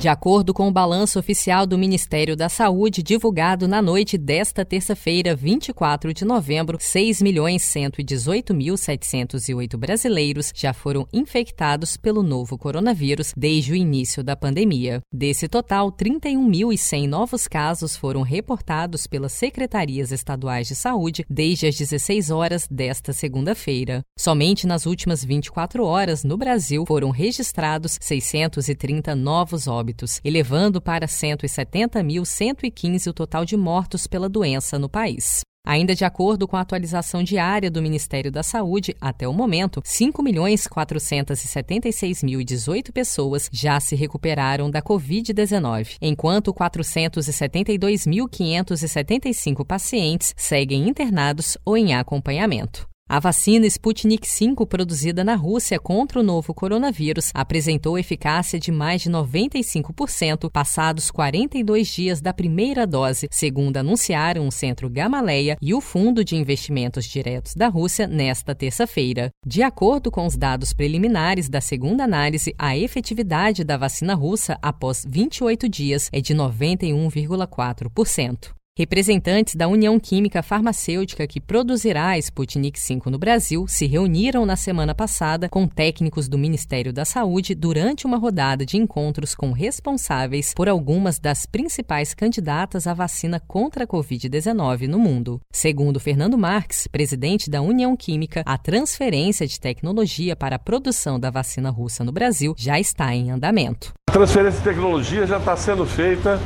De acordo com o balanço oficial do Ministério da Saúde, divulgado na noite desta terça-feira, 24 de novembro, 6.118.708 brasileiros já foram infectados pelo novo coronavírus desde o início da pandemia. Desse total, 31.100 novos casos foram reportados pelas secretarias estaduais de saúde desde as 16 horas desta segunda-feira. Somente nas últimas 24 horas, no Brasil, foram registrados 630 novos óbitos óbitos, elevando para 170.115 o total de mortos pela doença no país. Ainda de acordo com a atualização diária do Ministério da Saúde, até o momento, 5.476.018 pessoas já se recuperaram da Covid-19, enquanto 472.575 pacientes seguem internados ou em acompanhamento. A vacina Sputnik V, produzida na Rússia contra o novo coronavírus, apresentou eficácia de mais de 95% passados 42 dias da primeira dose, segundo anunciaram o Centro Gamaleya e o Fundo de Investimentos Diretos da Rússia nesta terça-feira. De acordo com os dados preliminares da segunda análise, a efetividade da vacina russa após 28 dias é de 91,4%. Representantes da União Química Farmacêutica que produzirá a Sputnik V no Brasil se reuniram na semana passada com técnicos do Ministério da Saúde durante uma rodada de encontros com responsáveis por algumas das principais candidatas à vacina contra a Covid-19 no mundo. Segundo Fernando Marques, presidente da União Química, a transferência de tecnologia para a produção da vacina russa no Brasil já está em andamento. A transferência de tecnologia já está sendo feita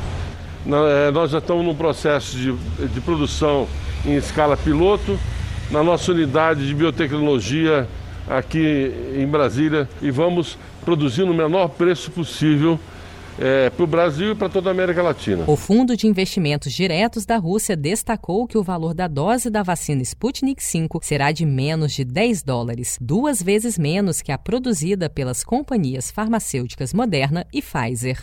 nós já estamos num processo de, de produção em escala piloto na nossa unidade de biotecnologia aqui em Brasília e vamos produzir no menor preço possível é, para o Brasil e para toda a América Latina. O Fundo de Investimentos Diretos da Rússia destacou que o valor da dose da vacina Sputnik V será de menos de 10 dólares, duas vezes menos que a produzida pelas companhias farmacêuticas Moderna e Pfizer.